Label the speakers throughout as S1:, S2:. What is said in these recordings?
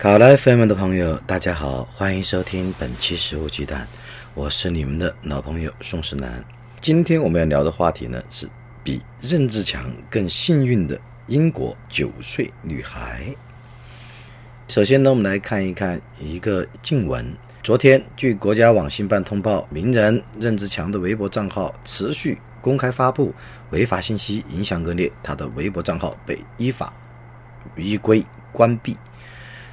S1: 考拉 FM 的朋友，大家好，欢迎收听本期《食物鸡蛋》，我是你们的老朋友宋世南。今天我们要聊的话题呢，是比任志强更幸运的英国九岁女孩。首先呢，我们来看一看一个静文。昨天，据国家网信办通报，名人任志强的微博账号持续公开发布违法信息，影响恶劣，他的微博账号被依法依规关闭。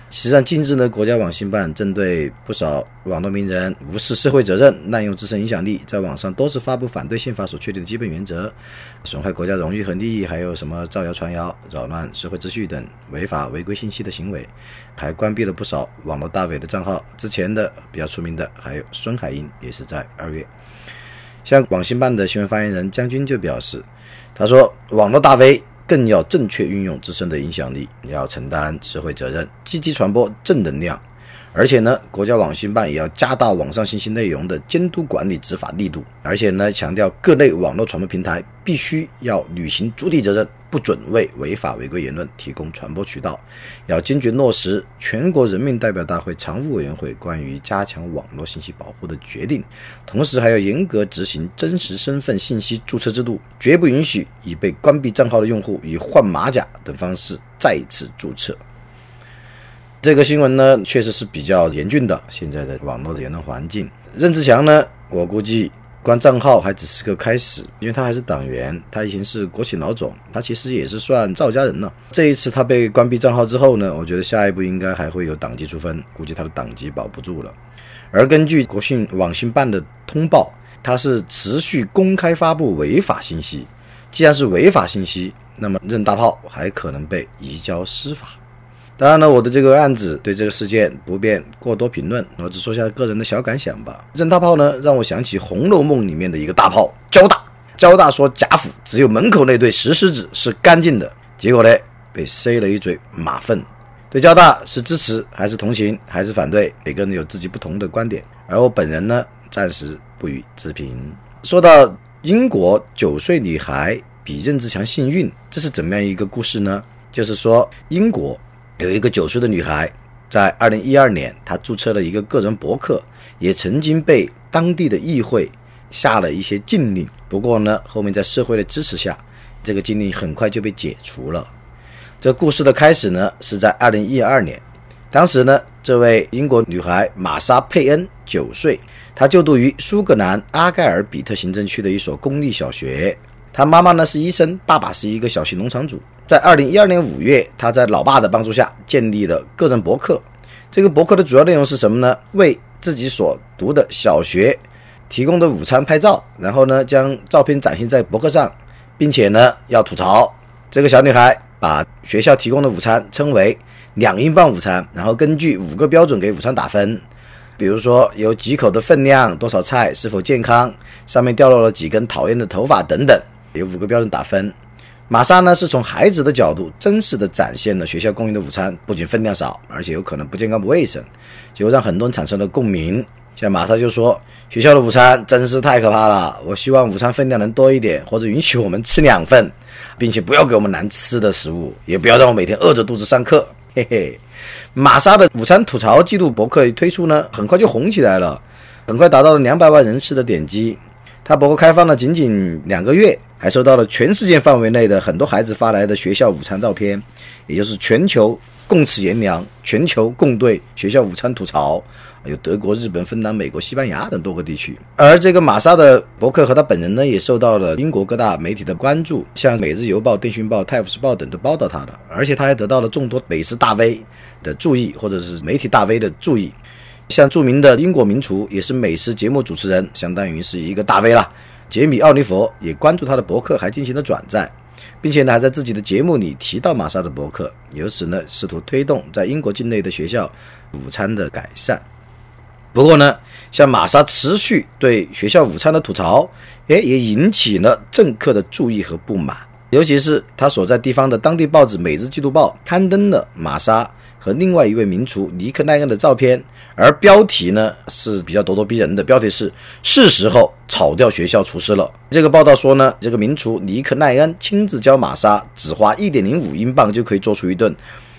S1: 实际上，近日呢，国家网信办针对不少网络名人无视社会责任、滥用自身影响力，在网上多次发布反对宪法所确定的基本原则，损害国家荣誉和利益，还有什么造谣传谣、扰乱社会秩序等违法违规信息的行为，还关闭了不少网络大 V 的账号。之前的比较出名的还有孙海英，也是在二月。像网信办的新闻发言人江军就表示，他说网络大 V。更要正确运用自身的影响力，你要承担社会责任，积极传播正能量。而且呢，国家网信办也要加大网上信息内容的监督管理、执法力度。而且呢，强调各类网络传播平台必须要履行主体责任，不准为违法违规言论提供传播渠道。要坚决落实全国人民代表大会常务委员会关于加强网络信息保护的决定，同时还要严格执行真实身份信息注册制度，绝不允许已被关闭账号的用户以换马甲等方式再次注册。这个新闻呢，确实是比较严峻的。现在的网络的言论环境，任志强呢，我估计关账号还只是个开始，因为他还是党员，他以前是国企老总，他其实也是算赵家人了。这一次他被关闭账号之后呢，我觉得下一步应该还会有党纪处分，估计他的党籍保不住了。而根据国信网信办的通报，他是持续公开发布违法信息，既然是违法信息，那么任大炮还可能被移交司法。当然了，我的这个案子对这个事件不便过多评论，我只说下个人的小感想吧。任大炮呢，让我想起《红楼梦》里面的一个大炮焦大。焦大说贾府只有门口那对石狮子是干净的，结果呢被塞了一嘴马粪。对焦大是支持还是同情还是反对？每个人有自己不同的观点，而我本人呢，暂时不予置评。说到英国九岁女孩比任志强幸运，这是怎么样一个故事呢？就是说英国。有一个九岁的女孩，在二零一二年，她注册了一个个人博客，也曾经被当地的议会下了一些禁令。不过呢，后面在社会的支持下，这个禁令很快就被解除了。这故事的开始呢，是在二零一二年，当时呢，这位英国女孩玛莎·佩恩九岁，她就读于苏格兰阿盖尔比特行政区的一所公立小学。她妈妈呢是医生，爸爸是一个小型农场主。在二零一二年五月，他在老爸的帮助下建立了个人博客。这个博客的主要内容是什么呢？为自己所读的小学提供的午餐拍照，然后呢将照片展现在博客上，并且呢要吐槽。这个小女孩把学校提供的午餐称为两英镑午餐，然后根据五个标准给午餐打分，比如说有几口的分量、多少菜、是否健康、上面掉落了几根讨厌的头发等等，有五个标准打分。玛莎呢，是从孩子的角度真实的展现了学校供应的午餐不仅分量少，而且有可能不健康不卫生，就让很多人产生了共鸣。像玛莎就说：“学校的午餐真是太可怕了，我希望午餐分量能多一点，或者允许我们吃两份，并且不要给我们难吃的食物，也不要让我每天饿着肚子上课。”嘿嘿，玛莎的午餐吐槽记录博客一推出呢，很快就红起来了，很快达到了两百万人次的点击。他博客开放了仅仅两个月。还收到了全世界范围内的很多孩子发来的学校午餐照片，也就是全球共此炎凉，全球共对学校午餐吐槽，有德国、日本、芬兰、美国、西班牙等多个地区。而这个玛莎的博客和他本人呢，也受到了英国各大媒体的关注，像《每日邮报》、《电讯报》、《泰晤士报》等都报道他的，而且他还得到了众多美食大 V 的注意，或者是媒体大 V 的注意，像著名的英国名厨，也是美食节目主持人，相当于是一个大 V 了。杰米·奥尼佛也关注他的博客，还进行了转载。并且呢还在自己的节目里提到玛莎的博客，由此呢试图推动在英国境内的学校午餐的改善。不过呢，像玛莎持续对学校午餐的吐槽，哎，也引起了政客的注意和不满。尤其是他所在地方的当地报纸《每日季度报》刊登了玛莎和另外一位名厨尼克奈恩的照片，而标题呢是比较咄咄逼人的，标题是“是时候炒掉学校厨师了”。这个报道说呢，这个名厨尼克奈恩亲自教玛莎，只花一点零五英镑就可以做出一顿。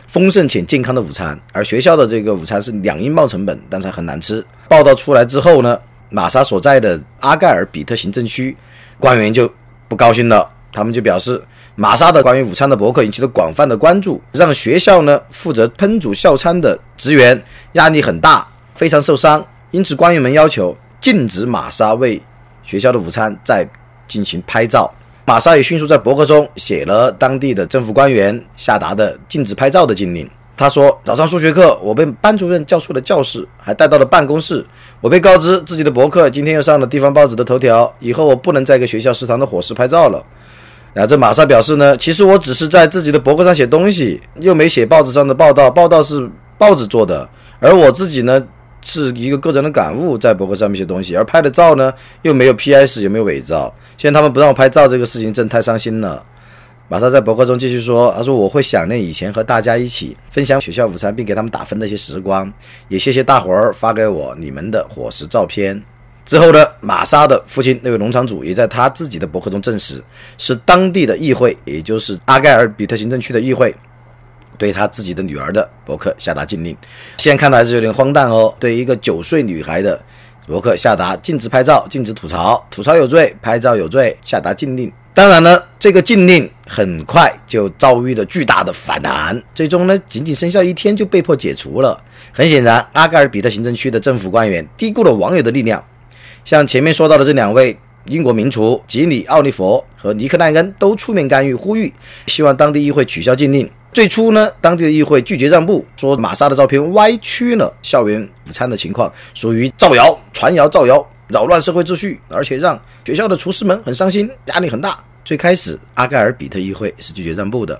S1: 丰盛且健康的午餐，而学校的这个午餐是两英镑成本，但是很难吃。报道出来之后呢，玛莎所在的阿盖尔比特行政区官员就不高兴了，他们就表示，玛莎的关于午餐的博客引起了广泛的关注，让学校呢负责烹煮校餐的职员压力很大，非常受伤。因此，官员们要求禁止玛莎为学校的午餐再进行拍照。玛莎也迅速在博客中写了当地的政府官员下达的禁止拍照的禁令。他说：“早上数学课，我被班主任叫出了教室，还带到了办公室。我被告知自己的博客今天又上了地方报纸的头条，以后我不能再给学校食堂的伙食拍照了。”然后这玛莎表示呢：“其实我只是在自己的博客上写东西，又没写报纸上的报道，报道是报纸做的，而我自己呢是一个个人的感悟，在博客上面写东西，而拍的照呢又没有 PS，也没有伪造。”现在他们不让我拍照，这个事情真太伤心了。马莎在博客中继续说：“他说我会想念以前和大家一起分享学校午餐并给他们打分的一些时光，也谢谢大伙儿发给我你们的伙食照片。”之后呢，玛莎的父亲那位农场主也在他自己的博客中证实，是当地的议会，也就是阿盖尔比特行政区的议会，对他自己的女儿的博客下达禁令。现在看来还是有点荒诞哦，对一个九岁女孩的。博客下达禁止拍照、禁止吐槽，吐槽有罪，拍照有罪，下达禁令。当然呢，这个禁令很快就遭遇了巨大的反弹，最终呢，仅仅生效一天就被迫解除了。很显然，阿盖尔比特行政区的政府官员低估了网友的力量。像前面说到的这两位英国名厨吉里奥利佛和尼克奈恩都出面干预，呼吁希望当地议会取消禁令。最初呢，当地的议会拒绝让步，说玛莎的照片歪曲了校园午餐的情况，属于造谣、传谣、造谣，扰乱社会秩序，而且让学校的厨师们很伤心，压力很大。最开始，阿盖尔比特议会是拒绝让步的。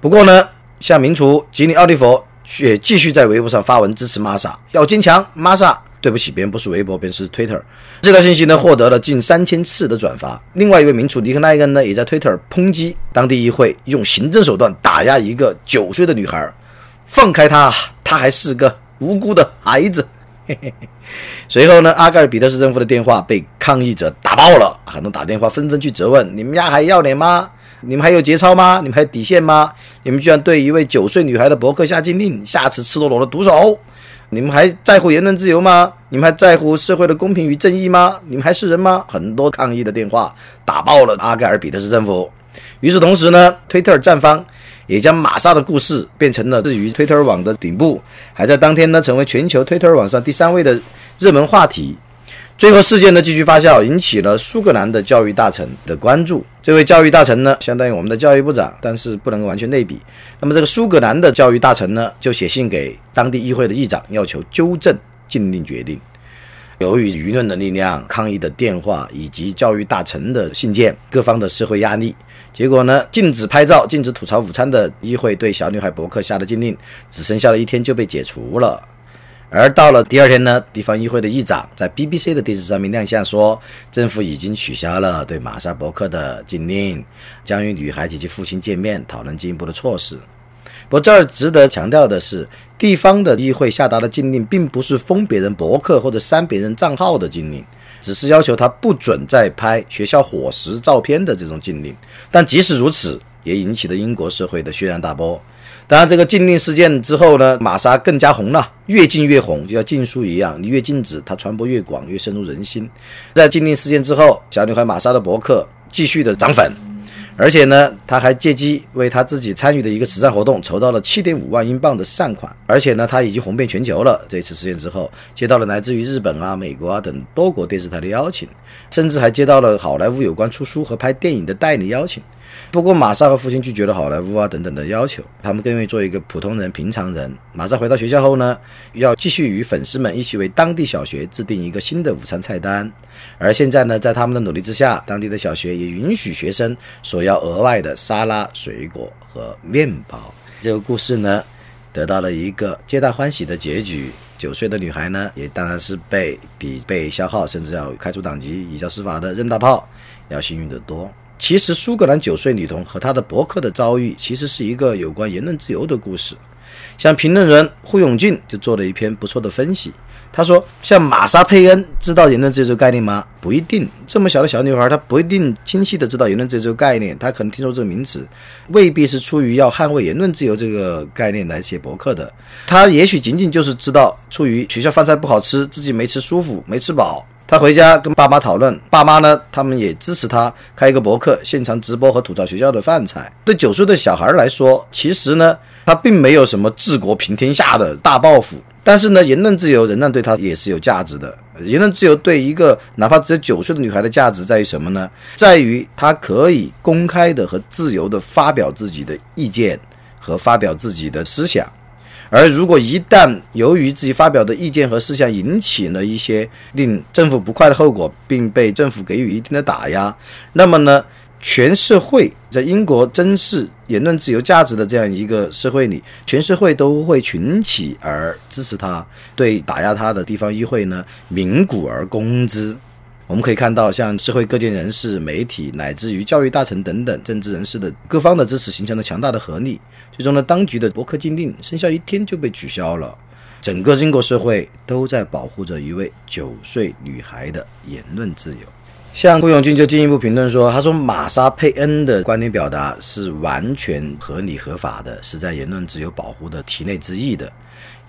S1: 不过呢，像名厨吉尼奥利佛却继续在微博上发文支持玛莎，要坚强，玛莎。对不起，别人不是微博，别人是 Twitter。这条信息呢，获得了近三千次的转发。另外一位名厨尼克奈根呢，也在 Twitter 抨击当地议会用行政手段打压一个九岁的女孩，放开她，她还是个无辜的孩子。嘿嘿嘿。随后呢，阿盖尔比特市政府的电话被抗议者打爆了，很多打电话纷纷去责问：你们家还要脸吗？你们还有节操吗？你们还有底线吗？你们居然对一位九岁女孩的博客下禁令，下次赤裸裸的毒手！你们还在乎言论自由吗？你们还在乎社会的公平与正义吗？你们还是人吗？很多抗议的电话打爆了阿盖尔比的市政府。与此同时呢，推特站方也将玛莎的故事变成了置于推特网的顶部，还在当天呢成为全球推特网上第三位的热门话题。最后事件的继续发酵，引起了苏格兰的教育大臣的关注。这位教育大臣呢，相当于我们的教育部长，但是不能完全类比。那么这个苏格兰的教育大臣呢，就写信给当地议会的议长，要求纠正禁令决定。由于舆论的力量、抗议的电话以及教育大臣的信件，各方的社会压力，结果呢，禁止拍照、禁止吐槽午餐的议会对小女孩博客下的禁令，只剩下了一天就被解除了。而到了第二天呢，地方议会的议长在 BBC 的电视上面亮相，说政府已经取消了对玛莎伯克的禁令，将与女孩及其父亲见面，讨论进一步的措施。不过这儿值得强调的是，地方的议会下达的禁令，并不是封别人博客或者删别人账号的禁令，只是要求他不准再拍学校伙食照片的这种禁令。但即使如此，也引起了英国社会的轩然大波。当然，这个禁令事件之后呢，玛莎更加红了，越禁越红，就像禁书一样，你越禁止，它传播越广，越深入人心。在禁令事件之后，小女孩玛莎的博客继续的涨粉，而且呢，她还借机为她自己参与的一个慈善活动筹到了七点五万英镑的善款，而且呢，她已经红遍全球了。这次事件之后，接到了来自于日本啊、美国啊等多国电视台的邀请，甚至还接到了好莱坞有关出书和拍电影的代理邀请。不过玛莎和父亲拒绝了好莱坞啊等等的要求，他们更愿意做一个普通人、平常人。玛莎回到学校后呢，要继续与粉丝们一起为当地小学制定一个新的午餐菜单。而现在呢，在他们的努力之下，当地的小学也允许学生索要额外的沙拉、水果和面包。这个故事呢，得到了一个皆大欢喜的结局。九岁的女孩呢，也当然是被比被消耗甚至要开除党籍、移交司法的任大炮要幸运得多。其实，苏格兰九岁女童和她的博客的遭遇，其实是一个有关言论自由的故事。像评论人胡永俊就做了一篇不错的分析。他说：“像玛莎·佩恩知道言论自由这个概念吗？不一定。这么小的小女孩，她不一定清晰的知道言论自由这个概念。她可能听说这个名词，未必是出于要捍卫言论自由这个概念来写博客的。她也许仅仅就是知道，出于学校饭菜不好吃，自己没吃舒服，没吃饱。”他回家跟爸妈讨论，爸妈呢，他们也支持他开一个博客，现场直播和吐槽学校的饭菜。对九岁的小孩来说，其实呢，他并没有什么治国平天下的大抱负，但是呢，言论自由仍然对他也是有价值的。言论自由对一个哪怕只有九岁的女孩的价值在于什么呢？在于她可以公开的和自由的发表自己的意见和发表自己的思想。而如果一旦由于自己发表的意见和事项引起了一些令政府不快的后果，并被政府给予一定的打压，那么呢，全社会在英国珍视言论自由价值的这样一个社会里，全社会都会群起而支持他，对打压他的地方议会呢，鸣鼓而攻之。我们可以看到，像社会各界人士、媒体，乃至于教育大臣等等政治人士的各方的支持，形成了强大的合力。最终呢，当局的博客禁令生效一天就被取消了。整个英国社会都在保护着一位九岁女孩的言论自由。像顾永军就进一步评论说：“他说玛莎佩恩的观点表达是完全合理合法的，是在言论自由保护的体内之意的。”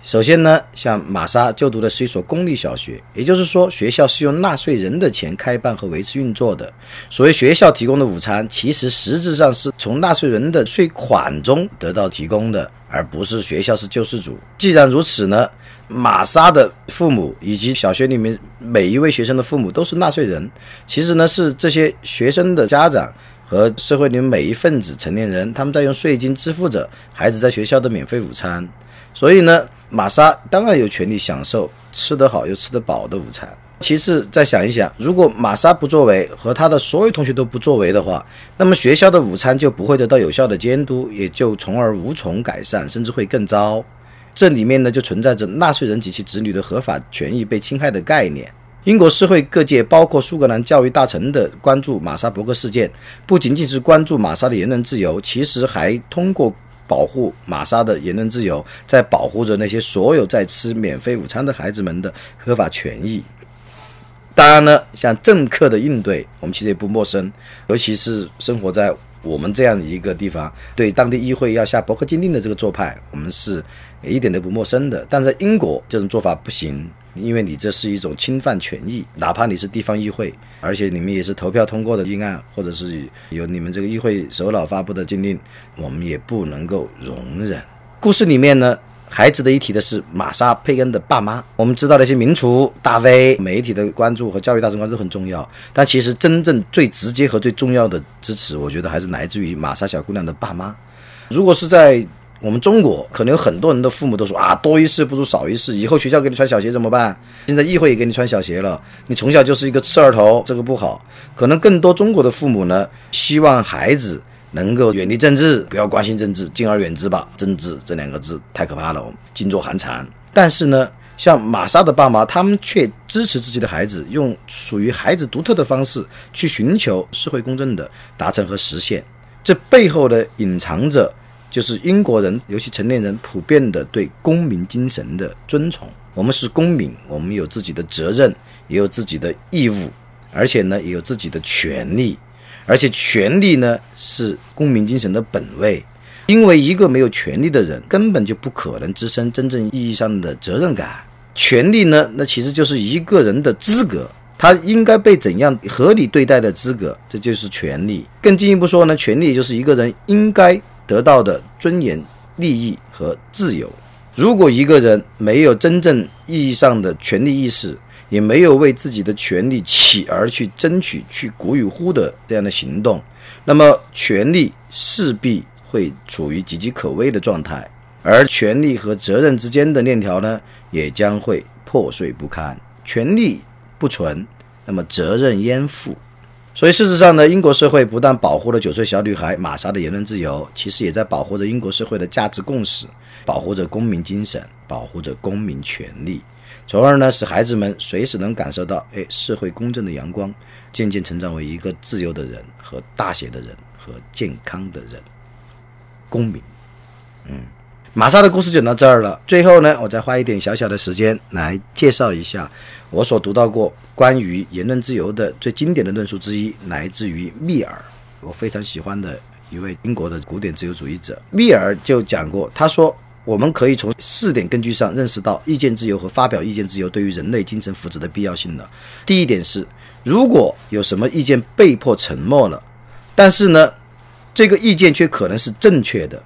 S1: 首先呢，像玛莎就读的是一所公立小学，也就是说，学校是用纳税人的钱开办和维持运作的。所谓学校提供的午餐，其实实质上是从纳税人的税款中得到提供的，而不是学校是救世主。既然如此呢，玛莎的父母以及小学里面每一位学生的父母都是纳税人，其实呢是这些学生的家长和社会里面每一份子成年人，他们在用税金支付着孩子在学校的免费午餐。所以呢。玛莎当然有权利享受吃得好又吃得饱的午餐。其次，再想一想，如果玛莎不作为和他的所有同学都不作为的话，那么学校的午餐就不会得到有效的监督，也就从而无从改善，甚至会更糟。这里面呢，就存在着纳税人及其子女的合法权益被侵害的概念。英国社会各界，包括苏格兰教育大臣的关注玛莎伯格事件，不仅仅是关注玛莎的言论自由，其实还通过。保护玛莎的言论自由，在保护着那些所有在吃免费午餐的孩子们的合法权益。当然呢，像政客的应对，我们其实也不陌生，尤其是生活在我们这样一个地方，对当地议会要下博客禁令的这个做派，我们是一点都不陌生的。但在英国，这种做法不行。因为你这是一种侵犯权益，哪怕你是地方议会，而且你们也是投票通过的议案，或者是由你们这个议会首脑发布的禁令，我们也不能够容忍。故事里面呢，还值得一提的是玛莎·佩恩的爸妈。我们知道那些名厨、大 V、媒体的关注和教育大众关注很重要，但其实真正最直接和最重要的支持，我觉得还是来自于玛莎小姑娘的爸妈。如果是在我们中国可能有很多人的父母都说啊，多一事不如少一事。以后学校给你穿小鞋怎么办？现在议会也给你穿小鞋了，你从小就是一个刺儿头，这个不好。可能更多中国的父母呢，希望孩子能够远离政治，不要关心政治，敬而远之吧。政治这两个字太可怕了，我们噤若寒蝉。但是呢，像玛莎的爸妈，他们却支持自己的孩子，用属于孩子独特的方式去寻求社会公正的达成和实现。这背后的，隐藏着。就是英国人，尤其成年人，普遍的对公民精神的尊崇。我们是公民，我们有自己的责任，也有自己的义务，而且呢，也有自己的权利。而且权利呢，是公民精神的本位。因为一个没有权利的人，根本就不可能滋生真正意义上的责任感。权利呢，那其实就是一个人的资格，他应该被怎样合理对待的资格，这就是权利。更进一步说呢，权利就是一个人应该。得到的尊严、利益和自由。如果一个人没有真正意义上的权利意识，也没有为自己的权利起而去争取、去鼓与呼的这样的行动，那么权力势必会处于岌岌可危的状态，而权力和责任之间的链条呢，也将会破碎不堪。权力不存，那么责任焉附？所以，事实上呢，英国社会不但保护了九岁小女孩玛莎的言论自由，其实也在保护着英国社会的价值共识，保护着公民精神，保护着公民权利，从而呢，使孩子们随时能感受到，哎，社会公正的阳光，渐渐成长为一个自由的人和大写的人和健康的人，公民。嗯，玛莎的故事讲到这儿了。最后呢，我再花一点小小的时间来介绍一下。我所读到过关于言论自由的最经典的论述之一，来自于密尔，我非常喜欢的一位英国的古典自由主义者。密尔就讲过，他说我们可以从四点根据上认识到意见自由和发表意见自由对于人类精神福祉的必要性的。第一点是，如果有什么意见被迫沉默了，但是呢，这个意见却可能是正确的。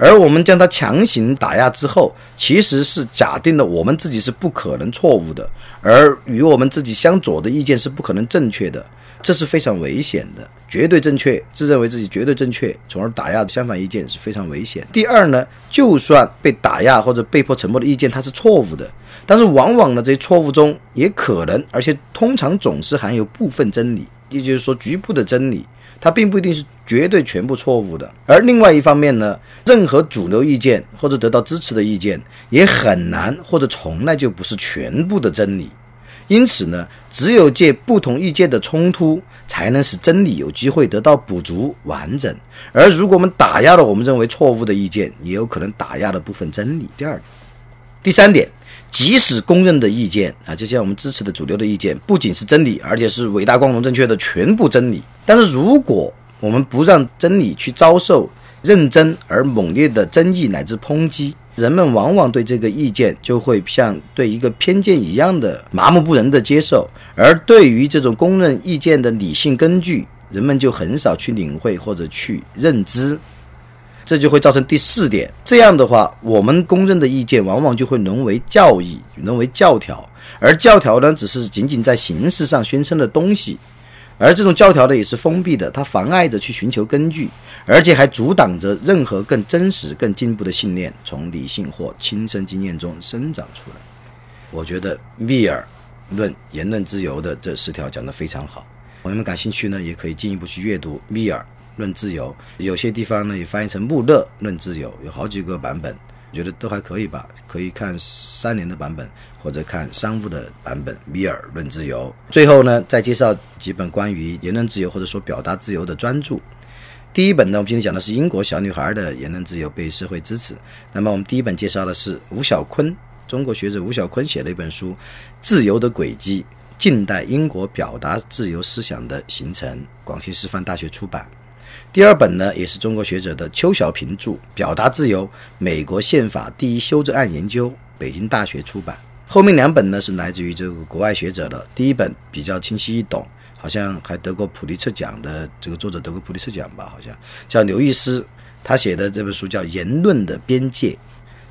S1: 而我们将它强行打压之后，其实是假定了我们自己是不可能错误的，而与我们自己相左的意见是不可能正确的，这是非常危险的。绝对正确，自认为自己绝对正确，从而打压的相反意见是非常危险。第二呢，就算被打压或者被迫沉默的意见它是错误的，但是往往呢这些错误中也可能，而且通常总是含有部分真理，也就是说局部的真理。它并不一定是绝对全部错误的，而另外一方面呢，任何主流意见或者得到支持的意见也很难或者从来就不是全部的真理。因此呢，只有借不同意见的冲突，才能使真理有机会得到补足完整。而如果我们打压了我们认为错误的意见，也有可能打压了部分真理。第二，第三点。即使公认的意见啊，就像我们支持的主流的意见，不仅是真理，而且是伟大、光荣、正确的全部真理。但是，如果我们不让真理去遭受认真而猛烈的争议乃至抨击，人们往往对这个意见就会像对一个偏见一样的麻木不仁的接受，而对于这种公认意见的理性根据，人们就很少去领会或者去认知。这就会造成第四点，这样的话，我们公认的意见往往就会沦为教义，沦为教条，而教条呢，只是仅仅在形式上宣称的东西，而这种教条呢，也是封闭的，它妨碍着去寻求根据，而且还阻挡着任何更真实、更进步的信念从理性或亲身经验中生长出来。我觉得密尔论言论自由的这十条讲得非常好，朋友们感兴趣呢，也可以进一步去阅读密尔。论自由，有些地方呢也翻译成穆勒论自由，有好几个版本，我觉得都还可以吧。可以看三联的版本，或者看商务的版本。米尔论自由。最后呢，再介绍几本关于言论自由或者说表达自由的专著。第一本呢，我们今天讲的是英国小女孩的言论自由被社会支持。那么我们第一本介绍的是吴小坤，中国学者吴小坤写的一本书《自由的轨迹：近代英国表达自由思想的形成》，广西师范大学出版。第二本呢，也是中国学者的邱小平著《表达自由：美国宪法第一修正案研究》，北京大学出版。后面两本呢，是来自于这个国外学者的。第一本比较清晰易懂，好像还得过普利策奖的这个作者得过普利策奖吧？好像叫刘易斯，他写的这本书叫《言论的边界：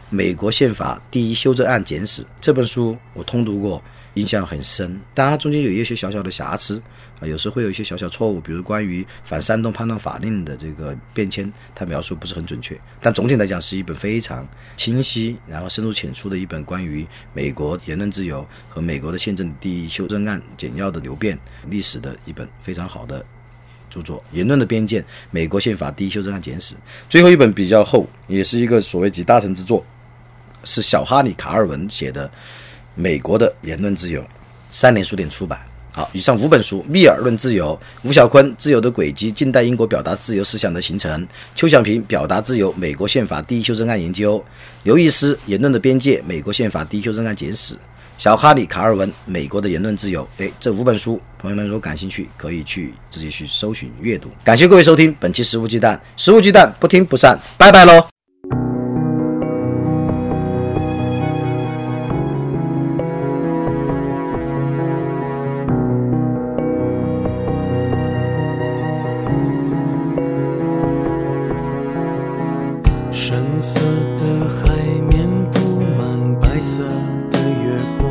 S1: 美国宪法第一修正案简史》。这本书我通读过，印象很深，但它中间有一些小小的瑕疵。啊，有时候会有一些小小错误，比如关于反煽动判断法令的这个变迁，它描述不是很准确。但总体来讲，是一本非常清晰，然后深入浅出的一本关于美国言论自由和美国的宪政第一修正案简要的流变历史的一本非常好的著作。言论的边界：美国宪法第一修正案简史。最后一本比较厚，也是一个所谓集大成之作，是小哈里卡尔文写的《美国的言论自由》，三联书店出版。好，以上五本书：密尔论自由、吴小坤《自由的轨迹：近代英国表达自由思想的形成》、邱小平《表达自由：美国宪法第一修正案研究》、刘易斯《言论的边界：美国宪法第一修正案简史》、小哈里·卡尔文《美国的言论自由》。哎，这五本书，朋友们如果感兴趣，可以去自己去搜寻阅读。感谢各位收听本期《食物鸡蛋》，食物鸡蛋不听不散，拜拜喽。
S2: 色的海面布满白色的月光，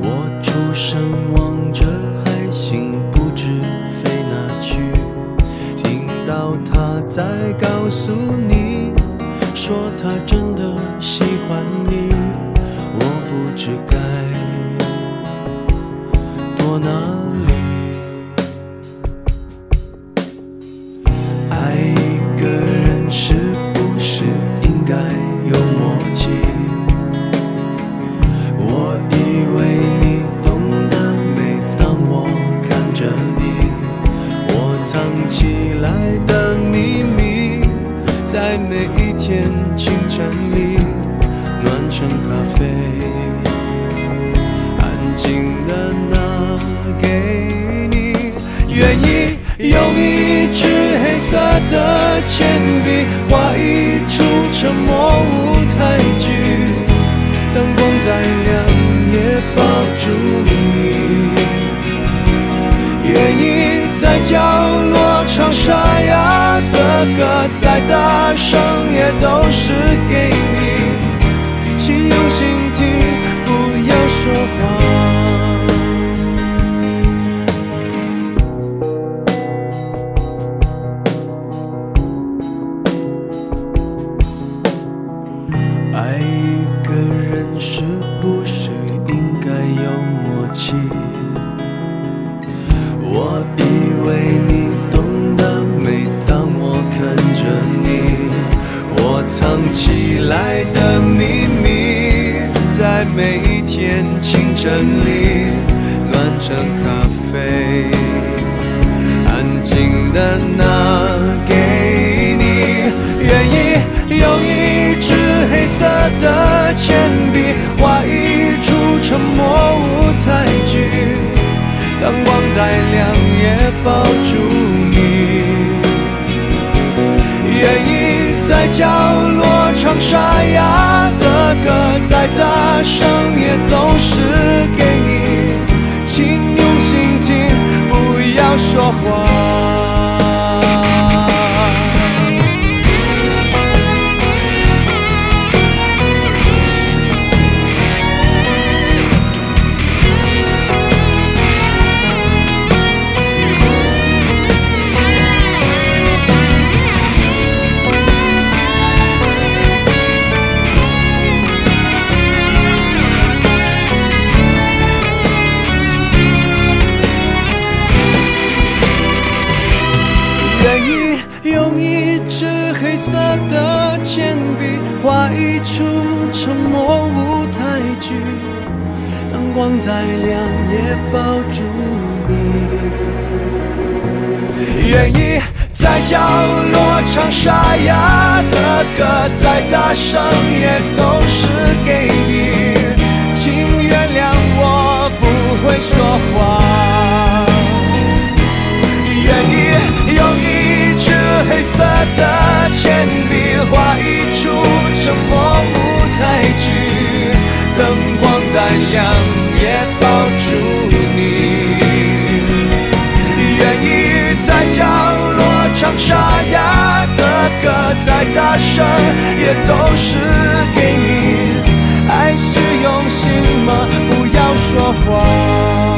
S2: 我出神望着海星，不知飞哪去。听到他在告诉你，说他真的喜欢你，我不知该。爱的秘密在每一天清晨里暖成咖啡。安静的拿给你愿意用一支黑色的铅笔画一出沉默舞台剧灯光再亮也抱住你。愿意在角沙哑的歌，再大声也都是给你，请用心大声也都是给你，请用心听，不要说谎。用一支黑色的铅笔画一出沉默舞台剧，灯光再亮也抱住你。愿意在角落唱沙哑的歌，再大声也都是给你。请原谅我不会说话。愿意用一黑色的铅笔画一出沉默舞台剧，灯光再亮也抱住你。愿意在角落唱沙哑的歌，再大声也都是给你。爱是用心吗？不要说谎。